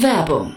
Werbung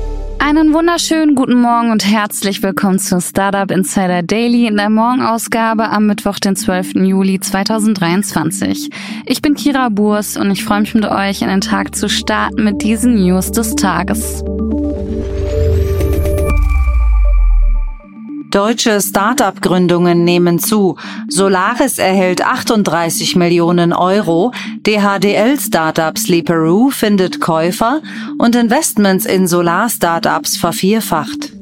Einen wunderschönen guten Morgen und herzlich willkommen zu Startup Insider Daily in der Morgenausgabe am Mittwoch, den 12. Juli 2023. Ich bin Kira Burs und ich freue mich mit euch in den Tag zu starten mit diesen News des Tages. Deutsche Start-up-Gründungen nehmen zu. Solaris erhält 38 Millionen Euro, DHDL-Startup Sleeperoo findet Käufer und Investments in Solar-Startups vervierfacht.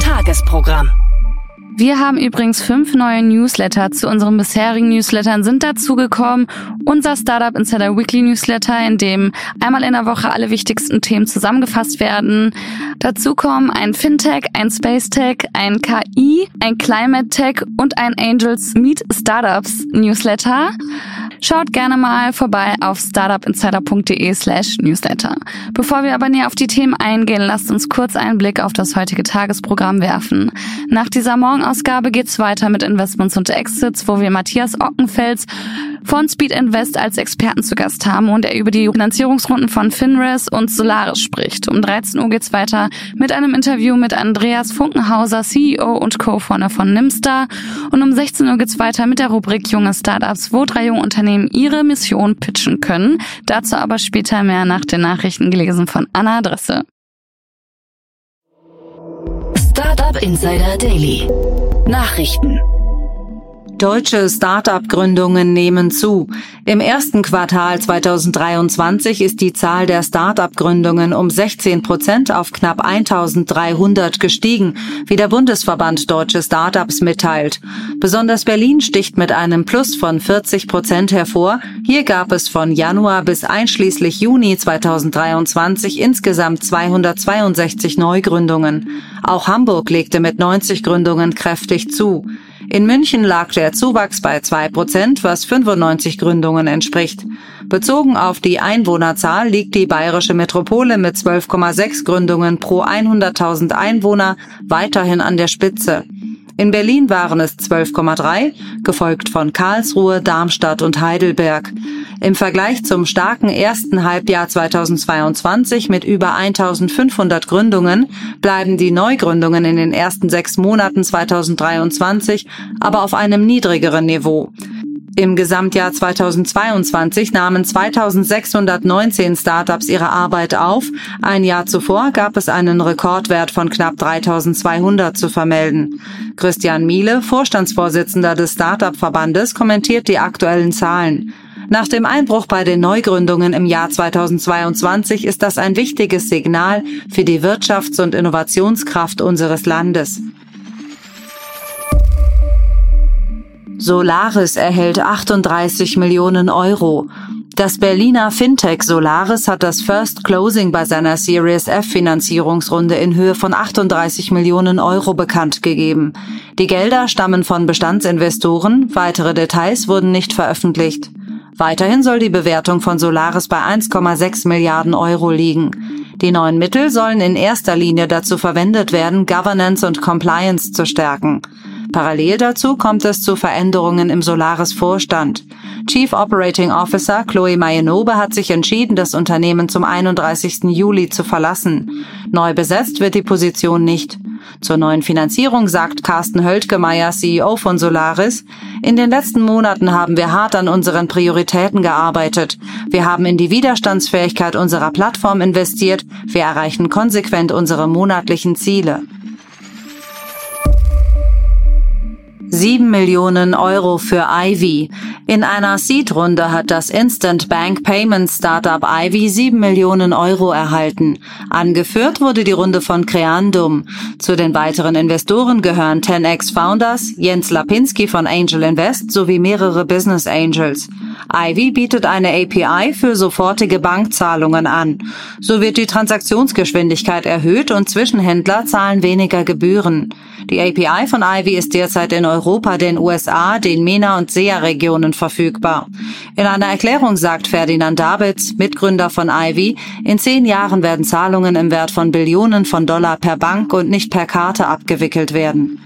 Tagesprogramm. Wir haben übrigens fünf neue Newsletter. Zu unseren bisherigen Newslettern sind dazugekommen unser Startup Insider Weekly Newsletter, in dem einmal in der Woche alle wichtigsten Themen zusammengefasst werden. Dazu kommen ein Fintech, ein Space Tech, ein KI, ein Climate Tech und ein Angels Meet Startups Newsletter. Schaut gerne mal vorbei auf startupinsider.de slash newsletter. Bevor wir aber näher auf die Themen eingehen, lasst uns kurz einen Blick auf das heutige Tagesprogramm werfen. Nach dieser Morgenausgabe geht's weiter mit Investments und Exits, wo wir Matthias Ockenfels von Speed Invest als Experten zu Gast haben und er über die Finanzierungsrunden von Finres und Solaris spricht. Um 13 Uhr geht's weiter mit einem Interview mit Andreas Funkenhauser, CEO und Co-Founder von Nimstar. Und um 16 Uhr geht's weiter mit der Rubrik Junge Startups, wo drei junge Unternehmen ihre Mission pitchen können. Dazu aber später mehr nach den Nachrichten gelesen von Anna Adresse. Startup Insider Daily. Nachrichten. Deutsche Start-up-Gründungen nehmen zu. Im ersten Quartal 2023 ist die Zahl der Start-up-Gründungen um 16 Prozent auf knapp 1300 gestiegen, wie der Bundesverband Deutsche Start-ups mitteilt. Besonders Berlin sticht mit einem Plus von 40 Prozent hervor. Hier gab es von Januar bis einschließlich Juni 2023 insgesamt 262 Neugründungen. Auch Hamburg legte mit 90 Gründungen kräftig zu. In München lag der Zuwachs bei zwei Prozent, was 95 Gründungen entspricht. Bezogen auf die Einwohnerzahl liegt die bayerische Metropole mit 12,6 Gründungen pro 100.000 Einwohner weiterhin an der Spitze. In Berlin waren es 12,3, gefolgt von Karlsruhe, Darmstadt und Heidelberg. Im Vergleich zum starken ersten Halbjahr 2022 mit über 1500 Gründungen bleiben die Neugründungen in den ersten sechs Monaten 2023 aber auf einem niedrigeren Niveau. Im Gesamtjahr 2022 nahmen 2619 Startups ihre Arbeit auf. Ein Jahr zuvor gab es einen Rekordwert von knapp 3200 zu vermelden. Christian Miele, Vorstandsvorsitzender des Startup-Verbandes, kommentiert die aktuellen Zahlen. Nach dem Einbruch bei den Neugründungen im Jahr 2022 ist das ein wichtiges Signal für die Wirtschafts- und Innovationskraft unseres Landes. Solaris erhält 38 Millionen Euro. Das Berliner Fintech Solaris hat das First Closing bei seiner Series F Finanzierungsrunde in Höhe von 38 Millionen Euro bekannt gegeben. Die Gelder stammen von Bestandsinvestoren, weitere Details wurden nicht veröffentlicht. Weiterhin soll die Bewertung von Solaris bei 1,6 Milliarden Euro liegen. Die neuen Mittel sollen in erster Linie dazu verwendet werden, Governance und Compliance zu stärken. Parallel dazu kommt es zu Veränderungen im Solaris Vorstand. Chief Operating Officer Chloe Mayenobe hat sich entschieden, das Unternehmen zum 31. Juli zu verlassen. Neu besetzt wird die Position nicht. Zur neuen Finanzierung sagt Carsten Höltgemeier, CEO von Solaris, in den letzten Monaten haben wir hart an unseren Prioritäten gearbeitet. Wir haben in die Widerstandsfähigkeit unserer Plattform investiert. Wir erreichen konsequent unsere monatlichen Ziele. 7 Millionen Euro für Ivy. In einer Seed-Runde hat das Instant Bank Payments Startup Ivy 7 Millionen Euro erhalten. Angeführt wurde die Runde von Creandum. Zu den weiteren Investoren gehören 10x Founders, Jens Lapinski von Angel Invest sowie mehrere Business Angels. Ivy bietet eine API für sofortige Bankzahlungen an. So wird die Transaktionsgeschwindigkeit erhöht und Zwischenhändler zahlen weniger Gebühren. Die API von Ivy ist derzeit in Europa, den USA, den MENA und SEA-Regionen verfügbar. In einer Erklärung sagt Ferdinand Davids, Mitgründer von Ivy, in zehn Jahren werden Zahlungen im Wert von Billionen von Dollar per Bank und nicht per Karte abgewickelt werden.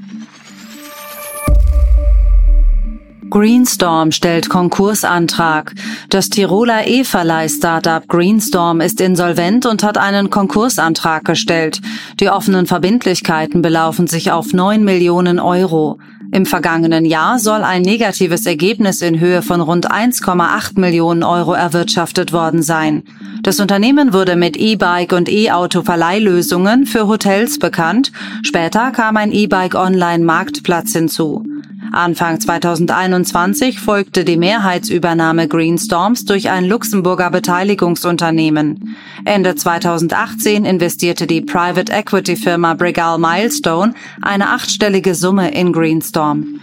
Greenstorm stellt Konkursantrag. Das Tiroler E-Verleih-Startup Greenstorm ist insolvent und hat einen Konkursantrag gestellt. Die offenen Verbindlichkeiten belaufen sich auf 9 Millionen Euro. Im vergangenen Jahr soll ein negatives Ergebnis in Höhe von rund 1,8 Millionen Euro erwirtschaftet worden sein. Das Unternehmen wurde mit E-Bike und E-Auto-Verleihlösungen für Hotels bekannt. Später kam ein E-Bike-Online-Marktplatz hinzu. Anfang 2021 folgte die Mehrheitsübernahme Greenstorms durch ein Luxemburger Beteiligungsunternehmen. Ende 2018 investierte die Private Equity Firma Brigal Milestone eine achtstellige Summe in Greenstorm.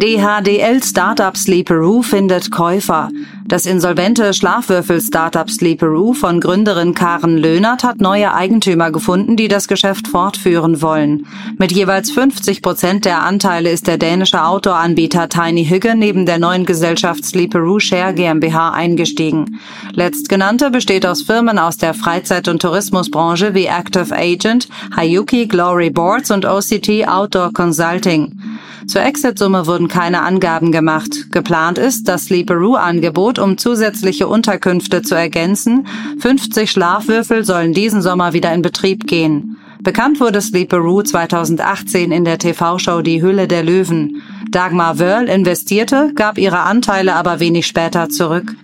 DHDL Startup Sleeperoo findet Käufer. Das insolvente Schlafwürfel-Startup Sleeperoo von Gründerin Karen Löhnert hat neue Eigentümer gefunden, die das Geschäft fortführen wollen. Mit jeweils 50 Prozent der Anteile ist der dänische Outdoor-Anbieter Tiny Hügge neben der neuen Gesellschaft Sleeperoo Share GmbH eingestiegen. Letztgenannte besteht aus Firmen aus der Freizeit- und Tourismusbranche wie Active Agent, Hayuki, Glory Boards und OCT Outdoor Consulting. Zur Exit-Summe wurden keine Angaben gemacht. Geplant ist das Sleeperoo-Angebot, um zusätzliche Unterkünfte zu ergänzen. 50 Schlafwürfel sollen diesen Sommer wieder in Betrieb gehen. Bekannt wurde Sleeperoo 2018 in der TV-Show Die Hülle der Löwen. Dagmar Wörl investierte, gab ihre Anteile aber wenig später zurück.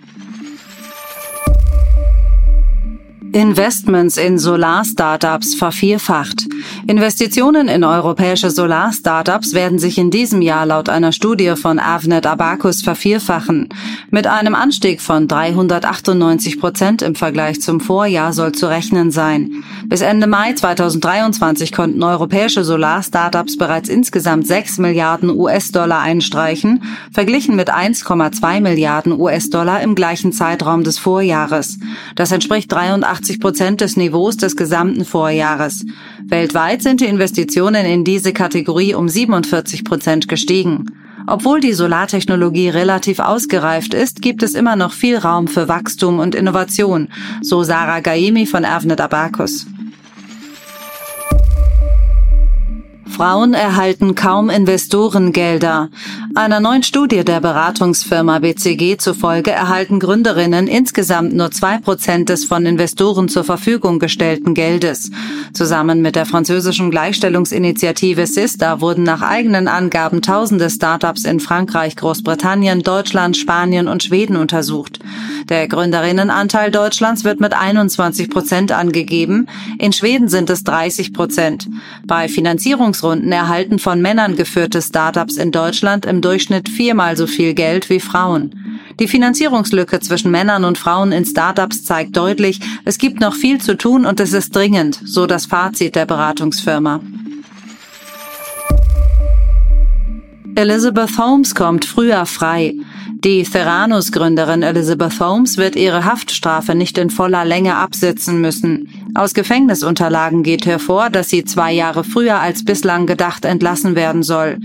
Investments in Solar-Startups vervierfacht. Investitionen in europäische Solar-Startups werden sich in diesem Jahr laut einer Studie von Avnet Abacus vervierfachen. Mit einem Anstieg von 398 Prozent im Vergleich zum Vorjahr soll zu rechnen sein. Bis Ende Mai 2023 konnten europäische Solar-Startups bereits insgesamt 6 Milliarden US-Dollar einstreichen, verglichen mit 1,2 Milliarden US-Dollar im gleichen Zeitraum des Vorjahres. Das entspricht 83 80 Prozent des Niveaus des gesamten Vorjahres. Weltweit sind die Investitionen in diese Kategorie um 47 Prozent gestiegen. Obwohl die Solartechnologie relativ ausgereift ist, gibt es immer noch viel Raum für Wachstum und Innovation, so Sarah Gaimi von Avnet Abacus. Frauen erhalten kaum Investorengelder. Einer neuen Studie der Beratungsfirma BCG zufolge erhalten Gründerinnen insgesamt nur zwei Prozent des von Investoren zur Verfügung gestellten Geldes. Zusammen mit der französischen Gleichstellungsinitiative SISTA wurden nach eigenen Angaben tausende Startups in Frankreich, Großbritannien, Deutschland, Spanien und Schweden untersucht. Der Gründerinnenanteil Deutschlands wird mit 21 Prozent angegeben. In Schweden sind es 30 Prozent. Bei Finanzierungsrunden erhalten von Männern geführte Startups in Deutschland im Durchschnitt viermal so viel Geld wie Frauen. Die Finanzierungslücke zwischen Männern und Frauen in Startups zeigt deutlich, es gibt noch viel zu tun und es ist dringend, so das Fazit der Beratungsfirma. Elizabeth Holmes kommt früher frei. Die Theranos-Gründerin Elizabeth Holmes wird ihre Haftstrafe nicht in voller Länge absitzen müssen. Aus Gefängnisunterlagen geht hervor, dass sie zwei Jahre früher als bislang gedacht entlassen werden soll.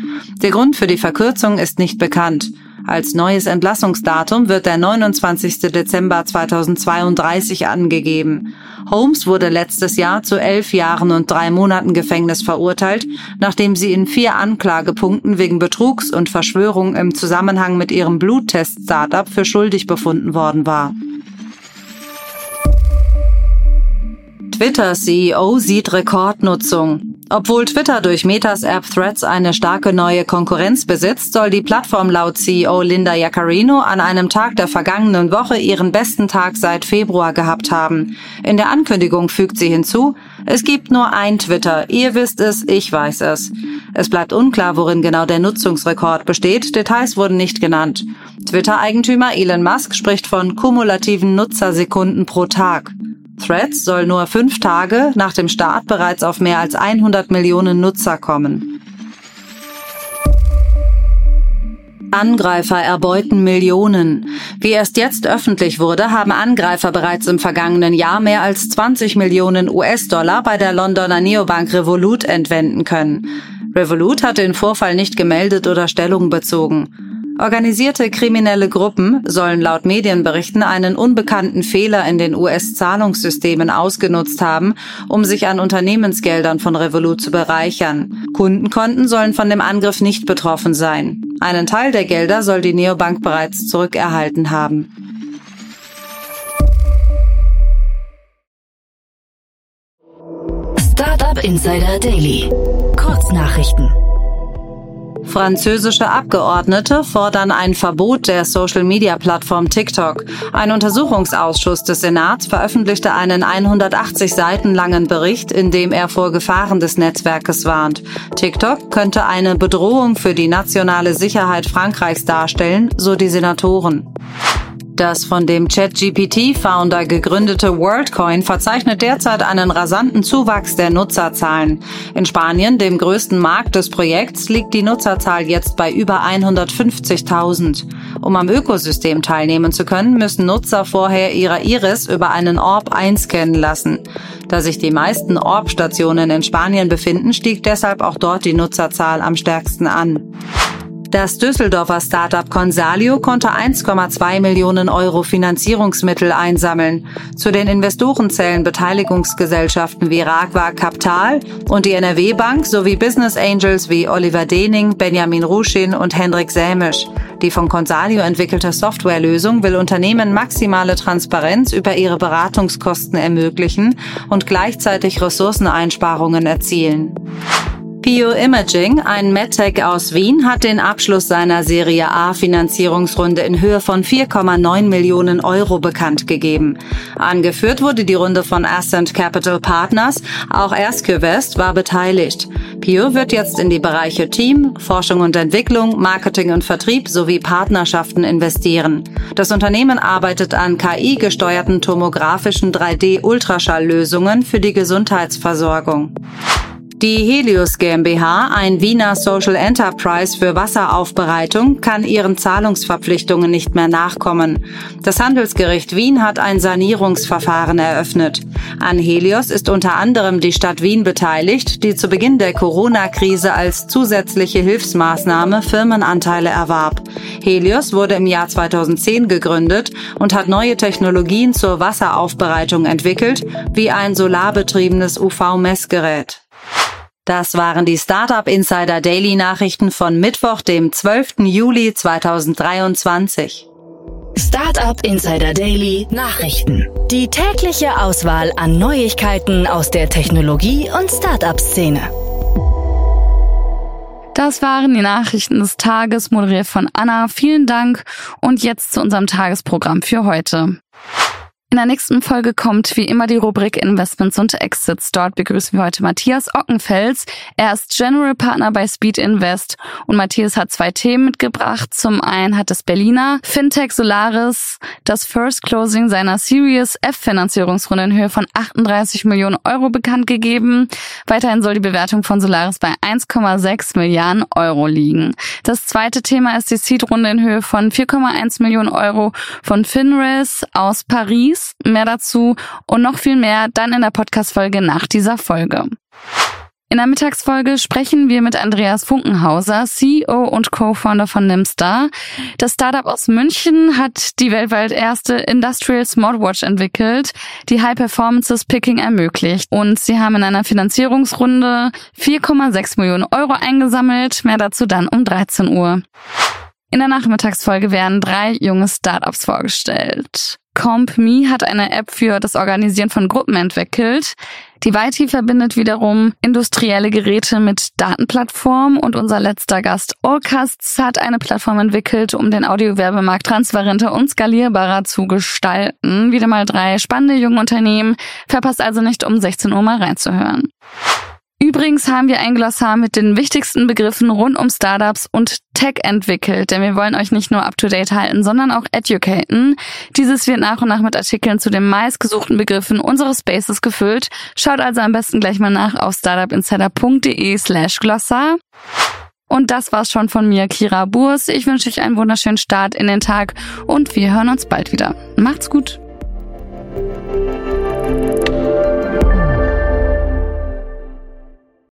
Der Grund für die Verkürzung ist nicht bekannt. Als neues Entlassungsdatum wird der 29. Dezember 2032 angegeben. Holmes wurde letztes Jahr zu elf Jahren und drei Monaten Gefängnis verurteilt, nachdem sie in vier Anklagepunkten wegen Betrugs und Verschwörung im Zusammenhang mit ihrem Bluttest-Startup für schuldig befunden worden war. Twitter-CEO sieht Rekordnutzung. Obwohl Twitter durch Metas App Threads eine starke neue Konkurrenz besitzt, soll die Plattform laut CEO Linda Yaccarino an einem Tag der vergangenen Woche ihren besten Tag seit Februar gehabt haben. In der Ankündigung fügt sie hinzu, es gibt nur ein Twitter. Ihr wisst es, ich weiß es. Es bleibt unklar, worin genau der Nutzungsrekord besteht. Details wurden nicht genannt. Twitter-Eigentümer Elon Musk spricht von kumulativen Nutzersekunden pro Tag. Threads soll nur fünf Tage nach dem Start bereits auf mehr als 100 Millionen Nutzer kommen. Angreifer erbeuten Millionen. Wie erst jetzt öffentlich wurde, haben Angreifer bereits im vergangenen Jahr mehr als 20 Millionen US-Dollar bei der Londoner Neobank Revolut entwenden können. Revolut hatte den Vorfall nicht gemeldet oder Stellung bezogen. Organisierte kriminelle Gruppen sollen laut Medienberichten einen unbekannten Fehler in den US-Zahlungssystemen ausgenutzt haben, um sich an Unternehmensgeldern von Revolut zu bereichern. Kundenkonten sollen von dem Angriff nicht betroffen sein. Einen Teil der Gelder soll die Neobank bereits zurückerhalten haben. Startup Insider Daily. Kurznachrichten. Französische Abgeordnete fordern ein Verbot der Social-Media-Plattform TikTok. Ein Untersuchungsausschuss des Senats veröffentlichte einen 180 Seiten langen Bericht, in dem er vor Gefahren des Netzwerkes warnt. TikTok könnte eine Bedrohung für die nationale Sicherheit Frankreichs darstellen, so die Senatoren. Das von dem ChatGPT-Founder gegründete WorldCoin verzeichnet derzeit einen rasanten Zuwachs der Nutzerzahlen. In Spanien, dem größten Markt des Projekts, liegt die Nutzerzahl jetzt bei über 150.000. Um am Ökosystem teilnehmen zu können, müssen Nutzer vorher ihre Iris über einen Orb einscannen lassen. Da sich die meisten Orb-Stationen in Spanien befinden, stieg deshalb auch dort die Nutzerzahl am stärksten an. Das Düsseldorfer Startup Consalio konnte 1,2 Millionen Euro Finanzierungsmittel einsammeln. Zu den Investoren zählen Beteiligungsgesellschaften wie Ragwa Capital und die NRW Bank sowie Business Angels wie Oliver Dening, Benjamin Ruschin und Hendrik Sämisch. Die von Consalio entwickelte Softwarelösung will Unternehmen maximale Transparenz über ihre Beratungskosten ermöglichen und gleichzeitig Ressourceneinsparungen erzielen. Bioimaging, ein MedTech aus Wien, hat den Abschluss seiner Serie A Finanzierungsrunde in Höhe von 4,9 Millionen Euro bekannt gegeben. Angeführt wurde die Runde von Ascent Capital Partners, auch Erskövest war beteiligt. Pio wird jetzt in die Bereiche Team, Forschung und Entwicklung, Marketing und Vertrieb sowie Partnerschaften investieren. Das Unternehmen arbeitet an KI-gesteuerten tomografischen 3D-Ultraschalllösungen für die Gesundheitsversorgung. Die Helios GmbH, ein Wiener Social Enterprise für Wasseraufbereitung, kann ihren Zahlungsverpflichtungen nicht mehr nachkommen. Das Handelsgericht Wien hat ein Sanierungsverfahren eröffnet. An Helios ist unter anderem die Stadt Wien beteiligt, die zu Beginn der Corona-Krise als zusätzliche Hilfsmaßnahme Firmenanteile erwarb. Helios wurde im Jahr 2010 gegründet und hat neue Technologien zur Wasseraufbereitung entwickelt, wie ein solarbetriebenes UV-Messgerät. Das waren die Startup Insider Daily Nachrichten von Mittwoch, dem 12. Juli 2023. Startup Insider Daily Nachrichten. Die tägliche Auswahl an Neuigkeiten aus der Technologie- und Startup-Szene. Das waren die Nachrichten des Tages, moderiert von Anna. Vielen Dank und jetzt zu unserem Tagesprogramm für heute. In der nächsten Folge kommt wie immer die Rubrik Investments und Exits. Dort begrüßen wir heute Matthias Ockenfels. Er ist General Partner bei Speed Invest und Matthias hat zwei Themen mitgebracht. Zum einen hat das Berliner Fintech Solaris das First Closing seiner Series F Finanzierungsrunde in Höhe von 38 Millionen Euro bekannt gegeben. Weiterhin soll die Bewertung von Solaris bei 1,6 Milliarden Euro liegen. Das zweite Thema ist die Seed-Runde in Höhe von 4,1 Millionen Euro von Finres aus Paris. Links, mehr dazu und noch viel mehr dann in der Podcast-Folge nach dieser Folge. In der Mittagsfolge sprechen wir mit Andreas Funkenhauser, CEO und Co-Founder von Nimstar. Das Startup aus München hat die weltweit erste Industrial Smartwatch entwickelt, die High Performances Picking ermöglicht. Und sie haben in einer Finanzierungsrunde 4,6 Millionen Euro eingesammelt. Mehr dazu dann um 13 Uhr. In der Nachmittagsfolge werden drei junge Startups vorgestellt. CompMe hat eine App für das Organisieren von Gruppen entwickelt. Die Weiti verbindet wiederum industrielle Geräte mit Datenplattformen und unser letzter Gast Allcasts hat eine Plattform entwickelt, um den Audiowerbemarkt transparenter und skalierbarer zu gestalten. Wieder mal drei spannende junge Unternehmen. Verpasst also nicht um 16 Uhr mal reinzuhören. Übrigens haben wir ein Glossar mit den wichtigsten Begriffen rund um Startups und Tech entwickelt, denn wir wollen euch nicht nur up-to-date halten, sondern auch educaten. Dieses wird nach und nach mit Artikeln zu den meistgesuchten Begriffen unseres Spaces gefüllt. Schaut also am besten gleich mal nach auf startupinsider.de slash Glossar. Und das war's schon von mir, Kira Burs. Ich wünsche euch einen wunderschönen Start in den Tag und wir hören uns bald wieder. Macht's gut.